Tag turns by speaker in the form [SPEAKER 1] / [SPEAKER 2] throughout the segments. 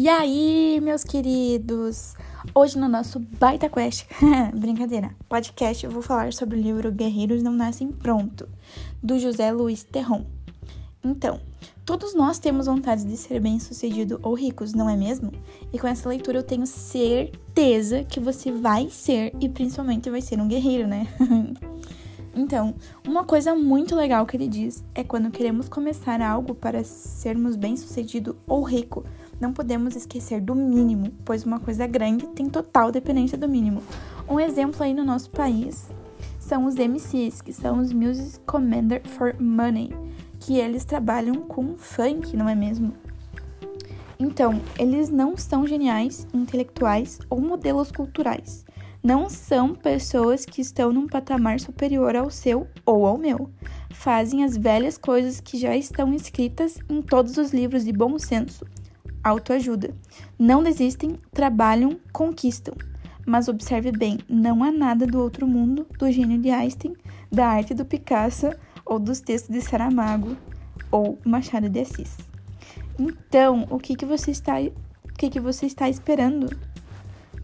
[SPEAKER 1] E aí, meus queridos? Hoje no nosso Baita Quest, brincadeira, podcast, eu vou falar sobre o livro Guerreiros Não Nascem Pronto, do José Luiz Terron. Então, todos nós temos vontade de ser bem-sucedido ou ricos, não é mesmo? E com essa leitura eu tenho certeza que você vai ser e principalmente vai ser um guerreiro, né? Então, uma coisa muito legal que ele diz é quando queremos começar algo para sermos bem-sucedido ou rico, não podemos esquecer do mínimo, pois uma coisa grande tem total dependência do mínimo. Um exemplo aí no nosso país são os MCs, que são os Music Commander for Money, que eles trabalham com funk, não é mesmo? Então, eles não são geniais, intelectuais ou modelos culturais não são pessoas que estão num patamar superior ao seu ou ao meu. Fazem as velhas coisas que já estão escritas em todos os livros de bom senso. Autoajuda. Não desistem, trabalham, conquistam. Mas observe bem, não há nada do outro mundo, do gênio de Einstein, da arte do Picasso ou dos textos de Saramago ou Machado de Assis. Então, o que, que você está o que, que você está esperando?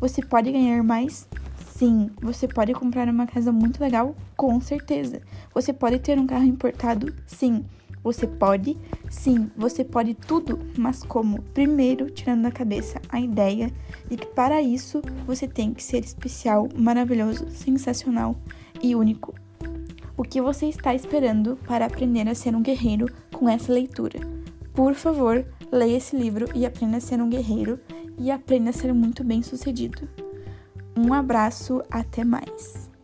[SPEAKER 1] Você pode ganhar mais? Sim, você pode comprar uma casa muito legal, com certeza. Você pode ter um carro importado? Sim. Você pode? Sim, você pode tudo, mas como? Primeiro, tirando da cabeça a ideia de que para isso você tem que ser especial, maravilhoso, sensacional e único. O que você está esperando para aprender a ser um guerreiro com essa leitura? Por favor, leia esse livro e aprenda a ser um guerreiro e aprenda a ser muito bem sucedido. Um abraço, até mais!